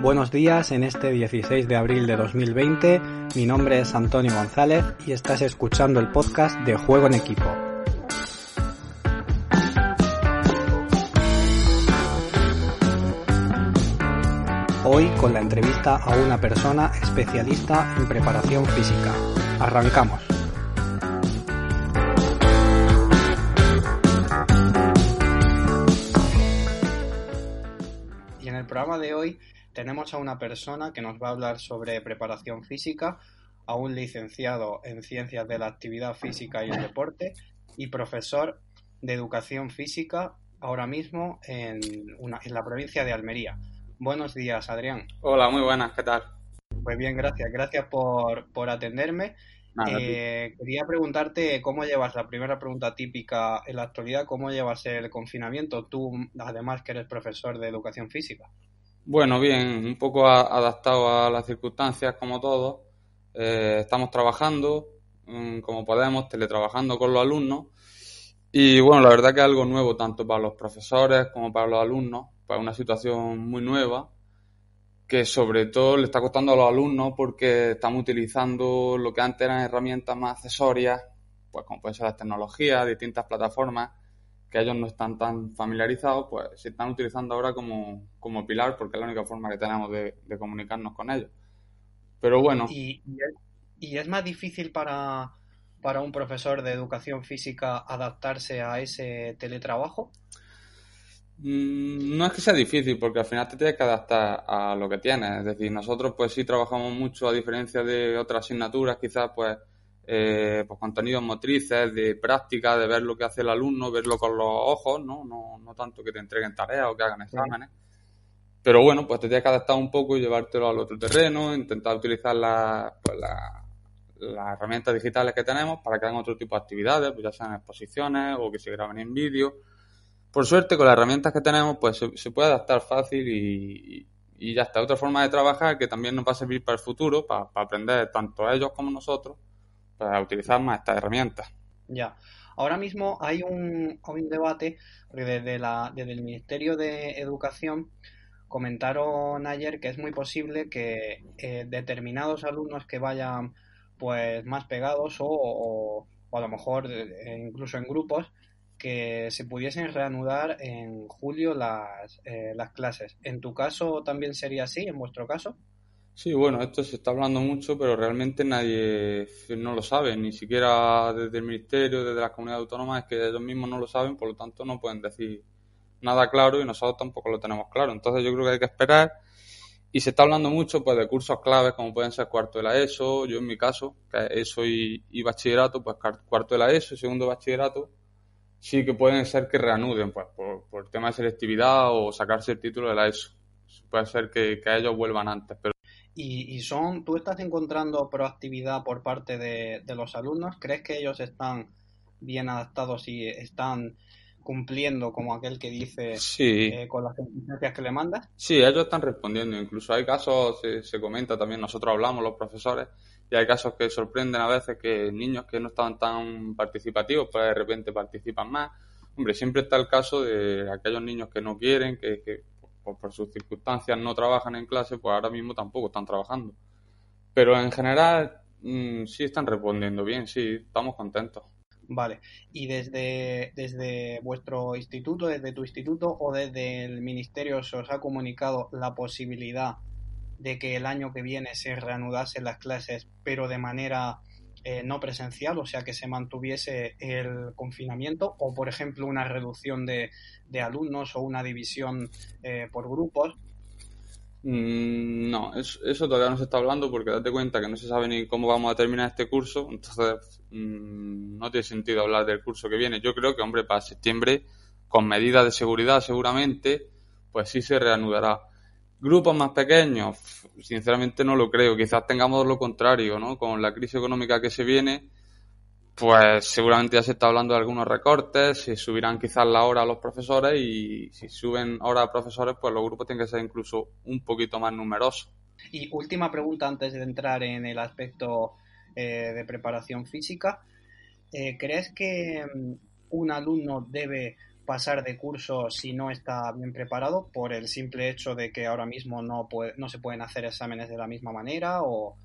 Buenos días en este 16 de abril de 2020. Mi nombre es Antonio González y estás escuchando el podcast de Juego en Equipo. Hoy con la entrevista a una persona especialista en preparación física. Arrancamos. Y en el programa de hoy tenemos a una persona que nos va a hablar sobre preparación física, a un licenciado en ciencias de la actividad física y el deporte y profesor de educación física ahora mismo en, una, en la provincia de Almería. Buenos días, Adrián. Hola, muy buenas, ¿qué tal? Pues bien, gracias. Gracias por, por atenderme. Nada, Eh, quería preguntarte cómo llevas la primera pregunta típica en la actualidad, cómo llevas el confinamiento, tú además que eres profesor de educación física. Bueno, bien, un poco adaptado a las circunstancias como todos. Eh, estamos trabajando mm, como podemos, teletrabajando con los alumnos. Y bueno, la verdad que es algo nuevo tanto para los profesores como para los alumnos, pues una situación muy nueva que sobre todo le está costando a los alumnos porque estamos utilizando lo que antes eran herramientas más accesorias, pues como pueden ser las tecnologías, distintas plataformas, que ellos no están tan familiarizados, pues se están utilizando ahora como, como pilar porque es la única forma que tenemos de, de comunicarnos con ellos. Pero bueno, Y, y es, más difícil para, para un profesor de educación física adaptarse a ese teletrabajo. Mm, No es que sea difícil, porque al final te tienes que adaptar a lo que tienes. Es decir, nosotros pues sí trabajamos mucho, a diferencia de otras asignaturas, quizás pues, eh, pues contenidos motrices, de práctica, de ver lo que hace el alumno, verlo con los ojos, ¿no? No, no tanto que te entreguen tareas o que hagan exámenes. Pero bueno, pues te tienes que adaptar un poco y llevártelo al otro terreno, intentar utilizar la- pues, la- las herramientas digitales que tenemos para que hagan otro tipo de actividades, pues ya sean exposiciones o que se graben en vídeo. Por suerte, con las herramientas que tenemos, pues se, se puede adaptar fácil y, y ya está. Otra forma de trabajar que también nos va a servir para el futuro, para, para aprender tanto ellos como nosotros, para utilizar más estas herramientas. Ya. Ahora mismo hay un, un debate, porque desde la, desde el Ministerio de Educación comentaron ayer que es muy posible que eh, determinados alumnos que vayan pues más pegados o, o- o a lo mejor eh, incluso en grupos que se pudiesen reanudar en julio las, eh, las clases. ¿En tu caso también sería así? ¿En vuestro caso? Sí, bueno, esto se está hablando mucho, pero realmente nadie no lo sabe, ni siquiera desde el Ministerio, desde las comunidades autónomas, es que ellos mismos no lo saben, por lo tanto no pueden decir nada claro y nosotros tampoco lo tenemos claro. Entonces yo creo que hay que esperar y se está hablando mucho pues de cursos claves como pueden ser cuarto de la ESO, yo en mi caso, que es ESO y, y bachillerato, pues cuarto de la ESO, segundo de bachillerato, sí que pueden ser que reanuden pues por, por tema de selectividad o sacarse el título de la ESO. Puede ser que, que ellos vuelvan antes, pero Y, y son, ¿tú estás encontrando proactividad por parte de, de los alumnos? ¿Crees que ellos están bien adaptados y están cumpliendo como aquel que dice sí. eh, con las exigencias que le mandas? Sí, ellos están respondiendo. Incluso hay casos, se, se comenta también, nosotros hablamos los profesores, y hay casos que sorprenden a veces que niños que no estaban tan participativos, pues de repente participan más. Hombre, siempre está el caso de aquellos niños que no quieren, que, que por, sus circunstancias no trabajan en clase, pues ahora mismo tampoco están trabajando. Pero en general mm, sí están respondiendo bien, sí, estamos contentos. Vale. ¿Y desde, desde vuestro instituto, desde tu instituto o desde el ministerio se os ha comunicado la posibilidad de que el año que viene se reanudasen las clases, pero de manera eh, no presencial, o sea, que se mantuviese el confinamiento, o por ejemplo una reducción de, alumnos o una división eh, por grupos? Mm, No, eso, todavía no se está hablando porque date cuenta que no se sabe ni cómo vamos a terminar este curso, entonces mm, no tiene sentido hablar del curso que viene. Yo creo que, hombre, para septiembre con medidas de seguridad seguramente, pues sí se reanudará. Grupos más pequeños, sinceramente no lo creo. Quizás tengamos lo contrario, ¿no? Con la crisis económica que se viene, pues seguramente ya se está hablando de algunos recortes, se subirán quizás la hora a los profesores y si suben hora a profesores, pues los grupos tienen que ser incluso un poquito más numerosos. Y última pregunta antes de entrar en el aspecto eh, de preparación física. Eh, ¿Crees que mm, un alumno debe pasar de curso si no está bien preparado por el simple hecho de que ahora mismo no, no se pueden hacer exámenes de la misma manera o,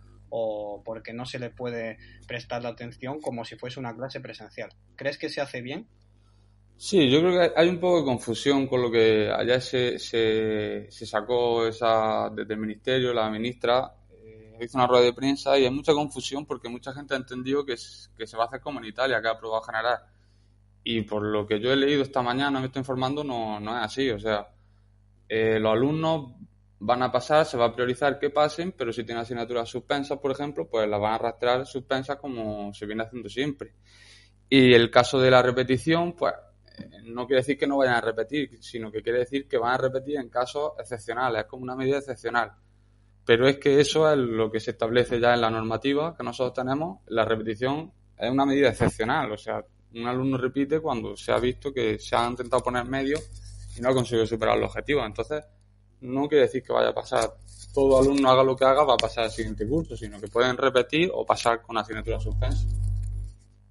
porque no se le puede prestar la atención como si fuese una clase presencial. ¿Crees que se hace bien? Sí, yo creo que hay un poco de confusión con lo que allá se, se, sacó esa desde el ministerio, la ministra eh, hizo una rueda de prensa y hay mucha confusión porque mucha gente ha entendido que, que se va a hacer como en Italia, que ha aprobado general y por lo que yo he leído esta mañana, me estoy informando, no, no es así. O sea, eh, los alumnos van a pasar, se va a priorizar que pasen, pero si tienen asignaturas suspensas, por ejemplo, pues las van a arrastrar suspensas como se viene haciendo siempre. Y el caso de la repetición, pues no quiere decir que no vayan a repetir, sino que quiere decir que van a repetir en casos excepcionales, es como una medida excepcional. Pero es que eso es lo que se establece ya en la normativa que nosotros tenemos, la repetición es una medida excepcional, o sea, un alumno repite cuando se ha visto que se ha intentado poner medio y no ha conseguido superar el objetivo. Entonces, no quiere decir que vaya a pasar, todo alumno haga lo que haga, va a pasar al siguiente curso, sino que pueden repetir o pasar con asignatura suspensa.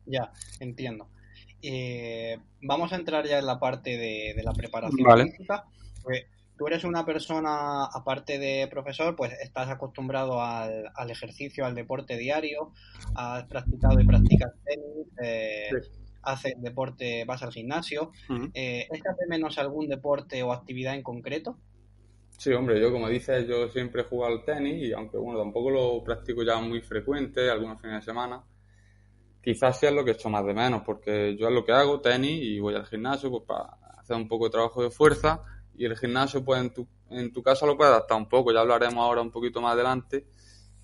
Ya, entiendo. Eh, vamos a entrar ya en la parte de, la preparación física. Pues, tú eres una persona, aparte de profesor, pues estás acostumbrado al, ejercicio, al deporte diario, has practicado y practicas tenis, eh, haces deporte, vas al gimnasio. Eh, ¿Es que hace menos algún deporte o actividad en concreto? Sí, hombre, yo como dices, yo siempre he jugado al tenis y aunque bueno, tampoco lo practico ya muy frecuente, algunos fines de semana, quizás sea lo que he hecho más de menos, porque yo es lo que hago, tenis, y voy al gimnasio pues para hacer un poco de trabajo de fuerza y el gimnasio pues en tu, en tu casa lo puedes adaptar un poco, ya hablaremos ahora un poquito más adelante,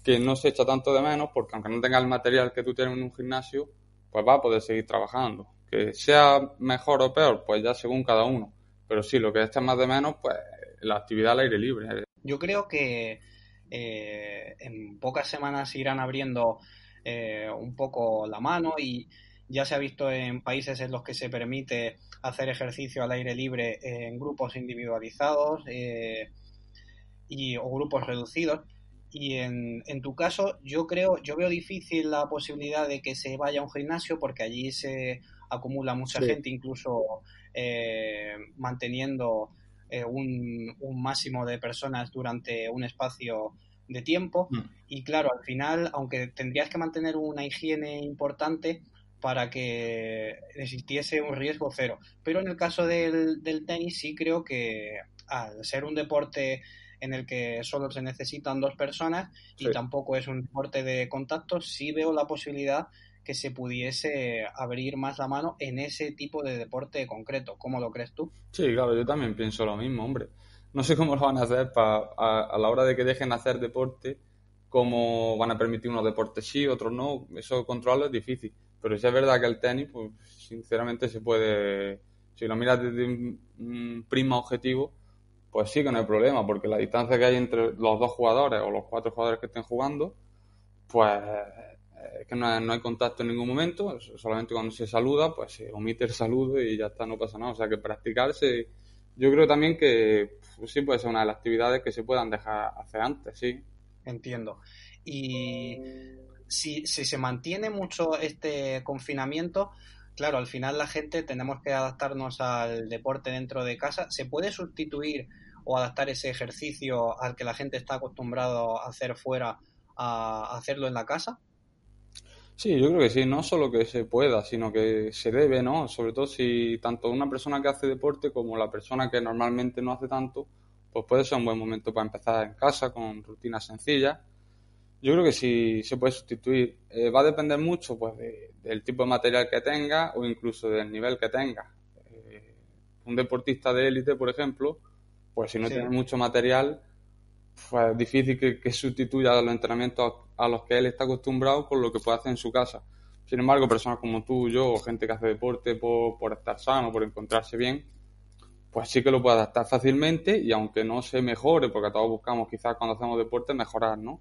que no se echa tanto de menos porque aunque no tenga el material que tú tienes en un gimnasio, pues va a poder seguir trabajando. Que sea mejor o peor, pues ya según cada uno. Pero sí, lo que está más de menos, pues la actividad al aire libre. Yo creo que eh, en pocas semanas irán abriendo eh, un poco la mano y ya se ha visto en países en los que se permite hacer ejercicio al aire libre en grupos individualizados eh, y, o grupos reducidos y en, en, tu caso, yo creo, yo veo difícil la posibilidad de que se vaya a un gimnasio porque allí se acumula mucha gente, incluso eh, manteniendo eh, un, un, máximo de personas durante un espacio de tiempo. Mm. Y claro, al final, aunque tendrías que mantener una higiene importante para que existiese un riesgo cero. Pero en el caso del, del tenis sí creo que al ser un deporte en el que solo se necesitan dos personas y tampoco es un deporte de contacto, sí veo la posibilidad que se pudiese abrir más la mano en ese tipo de deporte concreto. ¿Cómo lo crees tú? Sí, claro, yo también pienso lo mismo, hombre. No sé cómo lo van a hacer para a, la hora de que dejen hacer deporte, cómo van a permitir unos deportes sí, otros no. Eso controlarlo es difícil. Pero si es verdad que el tenis, pues sinceramente se puede, si lo miras desde un prisma objetivo, pues sí que no hay problema, porque la distancia que hay entre los dos jugadores o los cuatro jugadores que estén jugando, pues es que no hay, contacto en ningún momento, solamente cuando se saluda, pues se omite el saludo y ya está, no pasa nada. O sea que practicarse, yo creo también que pues sí puede ser una de las actividades que se puedan dejar hacer antes, sí. Entiendo. Y si, si se mantiene mucho este confinamiento, claro, al final la gente tenemos que adaptarnos al deporte dentro de casa. ¿Se puede sustituir o adaptar ese ejercicio al que la gente está acostumbrado a hacer fuera a hacerlo en la casa? Sí, yo creo que sí, no solo que se pueda, sino que se debe, ¿no? Sobre todo si tanto una persona que hace deporte como la persona que normalmente no hace tanto, pues puede ser un buen momento para empezar en casa con rutinas sencillas yo creo que sí se puede sustituir. Eh, va a depender mucho pues, del tipo de material que tenga o incluso del nivel que tenga. Eh, un deportista de élite, por ejemplo, pues si no tiene mucho material, pues es difícil que, sustituya los entrenamientos a, los que él está acostumbrado con lo que puede hacer en su casa. Sin embargo, personas como tú, yo, o gente que hace deporte por, por estar sano, por encontrarse bien, pues sí que lo puede adaptar fácilmente y aunque no se mejore, porque todos buscamos quizás cuando hacemos deporte mejorar, ¿no?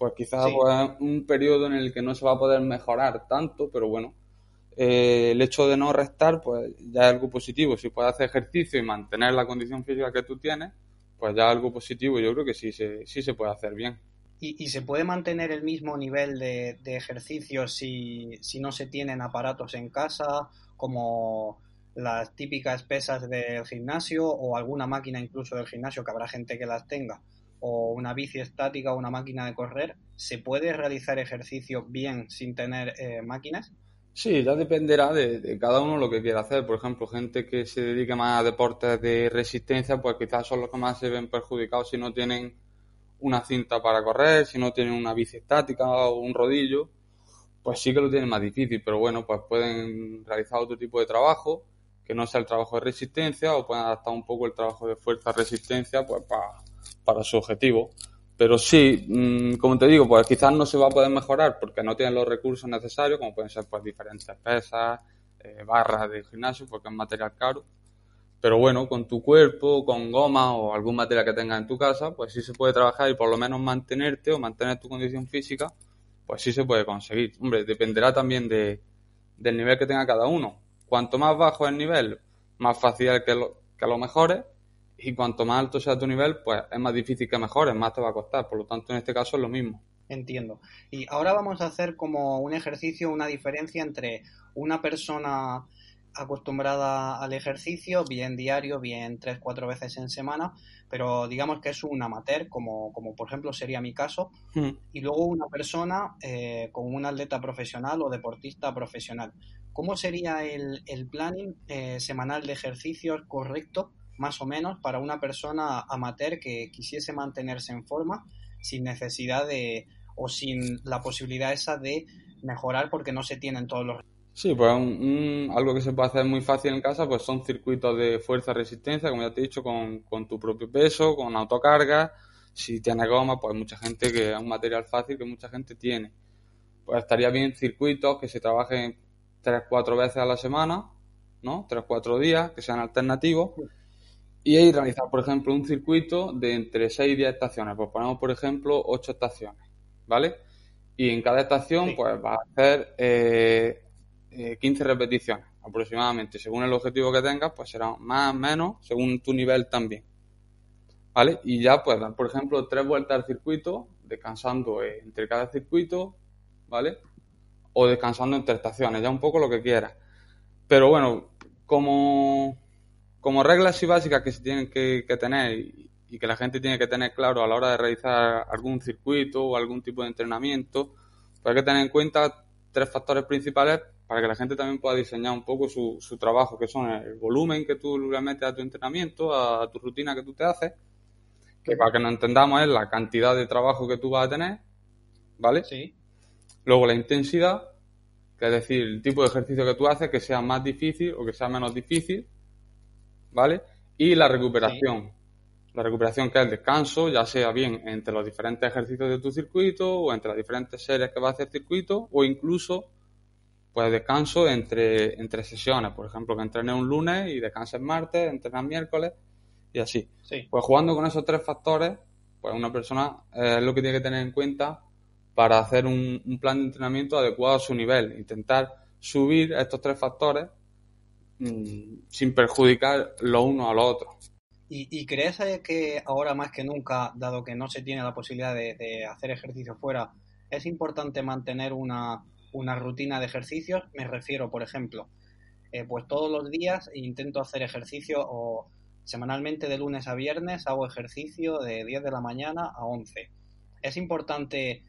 Pues quizás pues, un periodo en el que no se va a poder mejorar tanto, pero bueno, eh, el hecho de no restar, pues ya es algo positivo. Si puedes hacer ejercicio y mantener la condición física que tú tienes, pues ya es algo positivo. Yo creo que sí se, sí se puede hacer bien. ¿Y, se puede mantener el mismo nivel de, de ejercicio si, si no se tienen aparatos en casa, como las típicas pesas del gimnasio o alguna máquina incluso del gimnasio, que habrá gente que las tenga, o una bici estática o una máquina de correr, ¿se puede realizar ejercicio bien sin tener eh, máquinas? Sí, ya dependerá de, cada uno lo que quiera hacer. Por ejemplo, gente que se dedique más a deportes de resistencia, pues quizás son los que más se ven perjudicados si no tienen una cinta para correr, si no tienen una bici estática o un rodillo, pues sí que lo tienen más difícil. Pero bueno, pues pueden realizar otro tipo de trabajo que no sea el trabajo de resistencia o pueden adaptar un poco el trabajo de fuerza-resistencia pues para su objetivo. Pero sí, mm, como te digo, pues quizás no se va a poder mejorar porque no tienen los recursos necesarios, como pueden ser pues diferentes pesas, eh, barras de gimnasio, porque es material caro. Pero bueno, con tu cuerpo, con goma o algún material que tengas en tu casa, pues sí se puede trabajar y por lo menos mantenerte o mantener tu condición física, pues sí se puede conseguir. Hombre, dependerá también de, del nivel que tenga cada uno. Cuanto más bajo el nivel, más fácil que lo, que lo mejores y cuanto más alto sea tu nivel, pues es más difícil que mejores, más te va a costar. Por lo tanto, en este caso es lo mismo. Entiendo. Y ahora vamos a hacer como un ejercicio, una diferencia entre una persona acostumbrada al ejercicio, bien diario, bien tres, cuatro veces en semana, pero digamos que es un amateur, como, como por ejemplo sería mi caso, hmm. y luego una persona eh, con un atleta profesional o deportista profesional. ¿Cómo sería el, el planning eh, semanal de ejercicios correcto más o menos para una persona amateur que quisiese mantenerse en forma sin necesidad de o sin la posibilidad esa de mejorar porque no se tienen todos los Sí, pues algo que se puede hacer muy fácil en casa pues son circuitos de fuerza-resistencia, como ya te he dicho, con, con, tu propio peso, con autocarga. Si tienes goma, pues mucha gente que es un material fácil que mucha gente tiene. Pues estaría bien circuitos que se trabajen tres, cuatro veces a la semana, ¿no? Tres, cuatro días, que sean alternativos y ahí realizar, por ejemplo, un circuito de entre 6 y 10 estaciones. Pues ponemos, por ejemplo, 8 estaciones, ¿vale? Y en cada estación, pues va a hacer eh, 15 eh, repeticiones aproximadamente. Según el objetivo que tengas, pues será más o menos, según tu nivel también. ¿Vale? Y ya, pues dar, por ejemplo, tres vueltas al circuito, descansando entre cada circuito, ¿vale? O descansando entre estaciones, ya un poco lo que quieras. Pero bueno, como como reglas así básicas que se tienen que, tener y, que la gente tiene que tener claro a la hora de realizar algún circuito o algún tipo de entrenamiento, pues hay que tener en cuenta tres factores principales para que la gente también pueda diseñar un poco su, su trabajo, que son el volumen que tú le metes a tu entrenamiento, a, tu rutina que tú te haces, que para que nos entendamos es la cantidad de trabajo que tú vas a tener, ¿vale? Sí. Luego la intensidad, que es decir, el tipo de ejercicio que tú haces, que sea más difícil o que sea menos difícil, ¿vale? Y la recuperación. La recuperación que es el descanso, ya sea bien entre los diferentes ejercicios de tu circuito o entre las diferentes series que va a hacer circuito o incluso pues descanso entre, entre sesiones, por ejemplo, que entrenes un lunes y descanses martes, entrenes miércoles y así. Pues jugando con esos tres factores, pues una persona eh, es lo que tiene que tener en cuenta para hacer un, un plan de entrenamiento adecuado a su nivel, intentar subir estos tres factores sin perjudicar lo uno a lo otro. ¿Y, crees que ahora más que nunca, dado que no se tiene la posibilidad de, hacer ejercicio fuera, es importante mantener una, rutina de ejercicios? Me refiero, por ejemplo, eh, pues todos los días intento hacer ejercicio o semanalmente de lunes a viernes hago ejercicio de 10 de la mañana a 11. Es importante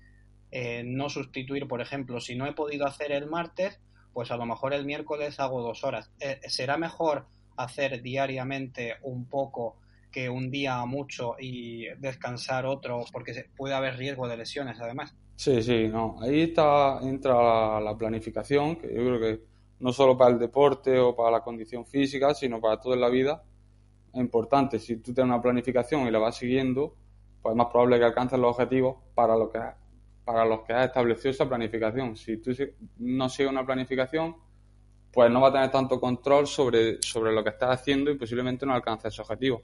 eh, no sustituir, por ejemplo, si no he podido hacer el martes, pues a lo mejor el miércoles hago dos horas. Eh, ¿Será mejor hacer diariamente un poco que un día mucho y descansar otro? Porque puede haber riesgo de lesiones además. Sí, sí, no. Ahí está, entra la, planificación, que yo creo que no solo para el deporte o para la condición física, sino para toda la vida. Es importante, si tú tienes una planificación y la vas siguiendo, pues es más probable que alcances los objetivos para lo que para los que has establecido esa planificación. Si tú no sigues una planificación, pues no va a tener tanto control sobre, sobre lo que estás haciendo y posiblemente no alcance ese objetivo.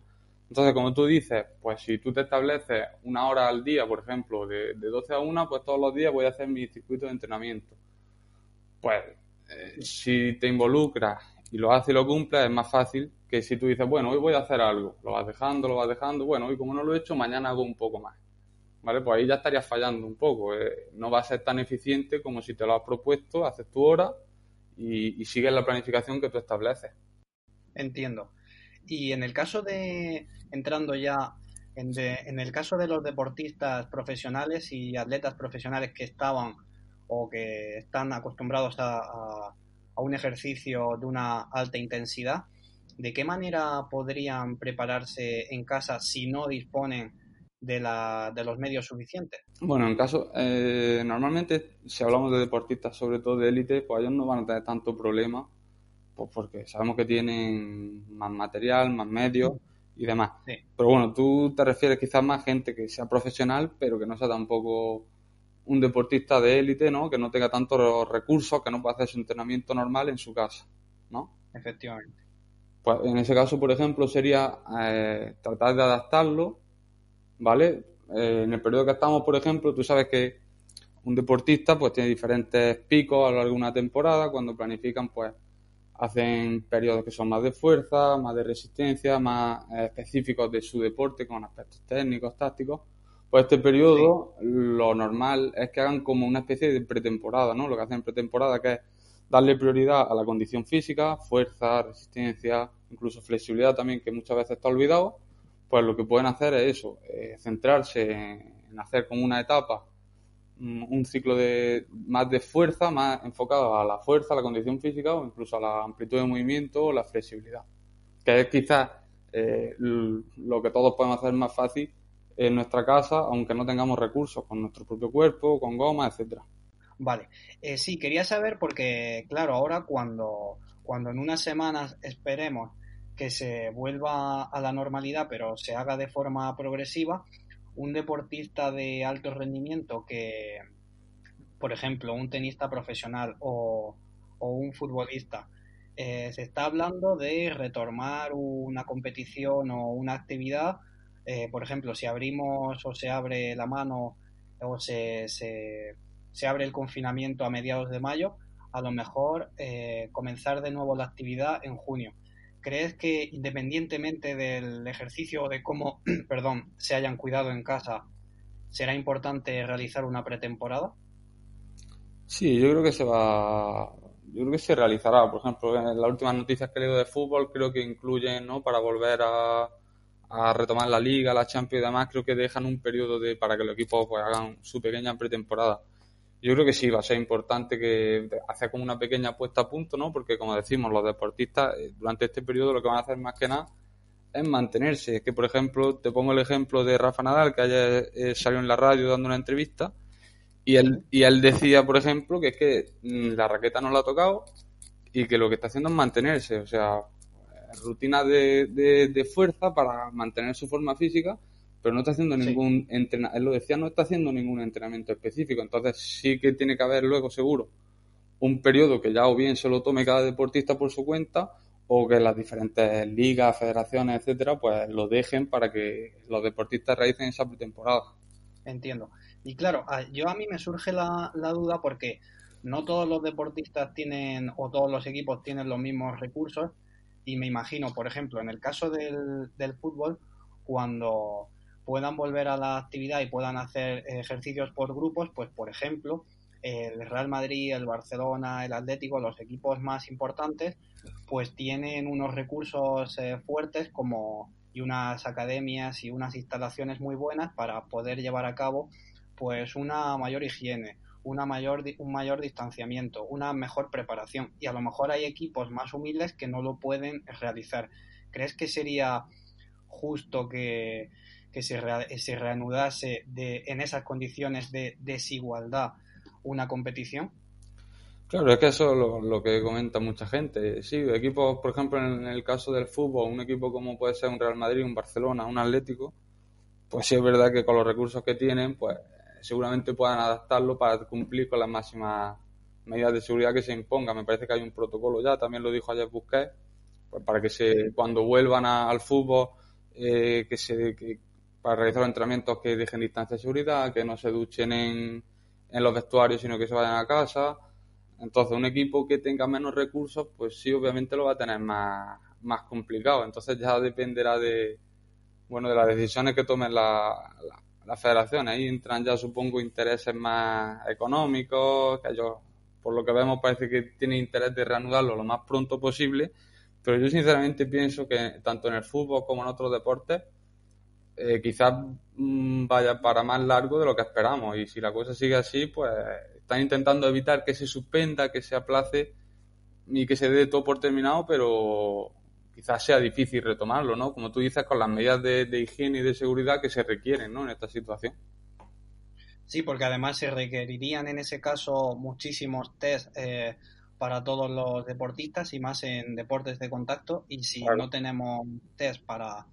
Entonces, como tú dices, pues si tú te estableces una hora al día, por ejemplo, de, de 12 a 1, pues todos los días voy a hacer mi circuito de entrenamiento. Pues eh, si te involucras y lo haces y lo cumples, es más fácil que si tú dices, bueno, hoy voy a hacer algo, lo vas dejando, lo vas dejando, bueno, hoy como no lo he hecho, mañana hago un poco más. ¿Vale? Pues ahí ya estarías fallando un poco. Eh, no va a ser tan eficiente como si te lo has propuesto, haces tu hora y, sigues la planificación que tú estableces. Entiendo. Y en el caso de, entrando ya, en, el caso de los deportistas profesionales y atletas profesionales que estaban o que están acostumbrados a, un ejercicio de una alta intensidad, ¿de qué manera podrían prepararse en casa si no disponen de, la, de los medios suficientes? Bueno, en caso, eh, normalmente si hablamos de deportistas, sobre todo de élite, pues ellos no van a tener tanto problema, pues porque sabemos que tienen más material, más medios y demás. Pero bueno, tú te refieres quizás más a gente que sea profesional, pero que no sea tampoco un deportista de élite, ¿no? Que no tenga tantos recursos, que no pueda hacer su entrenamiento normal en su casa, ¿no? Efectivamente. Pues en ese caso, por ejemplo, sería eh, tratar de adaptarlo, ¿vale? Eh, en el periodo que estamos, por ejemplo, tú sabes que un deportista pues tiene diferentes picos a lo largo de una temporada, cuando planifican pues hacen periodos que son más de fuerza, más de resistencia, más eh, específicos de su deporte con aspectos técnicos, tácticos pues este periodo lo normal es que hagan como una especie de pretemporada, ¿no? Lo que hacen en pretemporada que es darle prioridad a la condición física, fuerza, resistencia, incluso flexibilidad también, que muchas veces está olvidado, pues lo que pueden hacer es eso, eh, centrarse en, hacer como una etapa, mm, un ciclo de más de fuerza, más enfocado a la fuerza, a la condición física o incluso a la amplitud de movimiento o la flexibilidad, que es quizás eh, lo que todos podemos hacer más fácil en nuestra casa, aunque no tengamos recursos, con nuestro propio cuerpo, con goma, etcétera. Vale, eh, sí, quería saber porque, claro, ahora cuando, cuando en unas semanas esperemos que se vuelva a la normalidad, pero se haga de forma progresiva, un deportista de alto rendimiento que, por ejemplo, un tenista profesional o, un futbolista, eh, se está hablando de retomar una competición o una actividad eh, por ejemplo, si abrimos o se abre la mano o se, se, abre el confinamiento a mediados de mayo, a lo mejor eh, comenzar de nuevo la actividad en junio. ¿Crees que independientemente del ejercicio o de cómo, perdón, se hayan cuidado en casa, será importante realizar una pretemporada? Sí, yo creo que se va, yo creo que se realizará. Por ejemplo, en las últimas noticias que he leído de fútbol creo que incluyen, ¿no? Para volver a, a retomar la liga, la Champions y demás, creo que dejan un periodo de, para que los equipos pues, hagan su pequeña pretemporada. Yo creo que sí, va a ser importante que hacer como una pequeña puesta a punto, ¿no? Porque como decimos, los deportistas eh, durante este periodo lo que van a hacer más que nada es mantenerse. Es que, por ejemplo, te pongo el ejemplo de Rafa Nadal, que ayer eh, salió en la radio dando una entrevista, y él, y él decía, por ejemplo, que es que mm, la raqueta no la ha tocado y que lo que está haciendo es mantenerse. O sea, rutina de, de, fuerza para mantener su forma física, pero no está haciendo ningún entrenamiento, él lo decía, no está haciendo ningún entrenamiento específico, entonces sí que tiene que haber luego seguro un periodo que ya o bien se lo tome cada deportista por su cuenta o que las diferentes ligas, federaciones, etcétera, pues lo dejen para que los deportistas realicen esa pretemporada. Entiendo. Y claro, yo a mí me surge la, la duda porque no todos los deportistas tienen o todos los equipos tienen los mismos recursos y me imagino, por ejemplo, en el caso del, del fútbol, cuando puedan volver a la actividad y puedan hacer ejercicios por grupos, pues por ejemplo, el Real Madrid, el Barcelona, el Atlético, los equipos más importantes, pues tienen unos recursos eh, fuertes como y unas academias y unas instalaciones muy buenas para poder llevar a cabo pues una mayor higiene, una mayor, un mayor distanciamiento, una mejor preparación. Y a lo mejor hay equipos más humildes que no lo pueden realizar. ¿Crees que sería justo que, se, se, reanudase de, en esas condiciones de desigualdad una competición? Claro, es que eso es lo, que comenta mucha gente. Sí, equipos, por ejemplo, en el caso del fútbol, un equipo como puede ser un Real Madrid, un Barcelona, un Atlético, pues sí es verdad que con los recursos que tienen, pues seguramente puedan adaptarlo para cumplir con las máximas medidas de seguridad que se impongan. Me parece que hay un protocolo ya, también lo dijo ayer Busquets, pues para que se, cuando vuelvan al fútbol, eh, que se, que, para realizar los entrenamientos que dejen distancia de seguridad, que no se duchen en, en los vestuarios, sino que se vayan a casa. Entonces, un equipo que tenga menos recursos, pues sí, obviamente lo va a tener más, más complicado. Entonces ya dependerá de, bueno, de las decisiones que tomen la, la, federación. Ahí entran ya, supongo, intereses más económicos, que ellos, por lo que vemos, parece que tienen interés de reanudarlo lo más pronto posible. Pero yo sinceramente pienso que tanto en el fútbol como en otros deportes, eh, quizás mm, vaya para más largo de lo que esperamos. Y si la cosa sigue así, pues están intentando evitar que se suspenda, que se aplace y que se dé todo por terminado, pero quizás sea difícil retomarlo, ¿no? Como tú dices, con las medidas de, higiene y de seguridad que se requieren, ¿no? En esta situación. Sí, porque además se requerirían en ese caso muchísimos test eh, para todos los deportistas y más en deportes de contacto. Y si no tenemos test para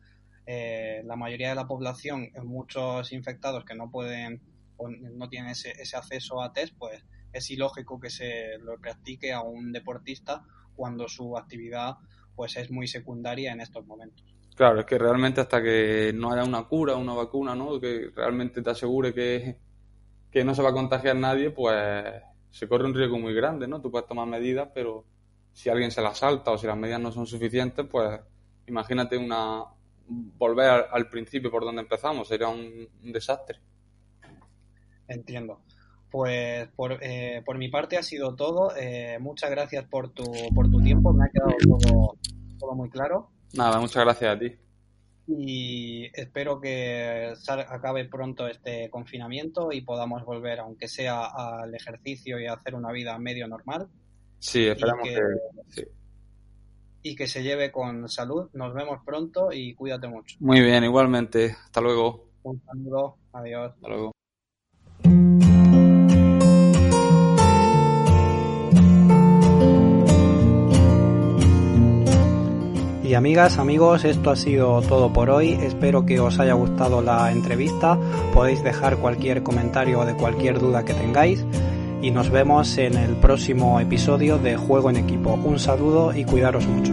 eh, la mayoría de la población, muchos infectados que no pueden o no tienen ese, ese acceso a test, pues es ilógico que se lo practique a un deportista cuando su actividad pues es muy secundaria en estos momentos. Claro, es que realmente hasta que no haya una cura, una vacuna, ¿no? Que realmente te asegure que, que no se va a contagiar nadie, pues se corre un riesgo muy grande, ¿no? Tú puedes tomar medidas, pero si alguien se las salta o si las medidas no son suficientes, pues imagínate una volver al, principio por donde empezamos, sería un, desastre. Entiendo. Pues por, eh, por mi parte ha sido todo. Eh, muchas gracias por tu, por tu tiempo. Me ha quedado todo, todo muy claro. Nada, muchas gracias a ti. Y espero que acabe pronto este confinamiento y podamos volver, aunque sea al ejercicio y a hacer una vida medio normal. Sí, esperamos que, sí. Y que se lleve con salud. Nos vemos pronto y cuídate mucho. Muy bien, igualmente. Hasta luego. Un saludo. Adiós. Hasta luego. Y amigas, amigos, esto ha sido todo por hoy. Espero que os haya gustado la entrevista. Podéis dejar cualquier comentario de cualquier duda que tengáis. Y nos vemos en el próximo episodio de Juego en Equipo. Un saludo y cuidaros mucho.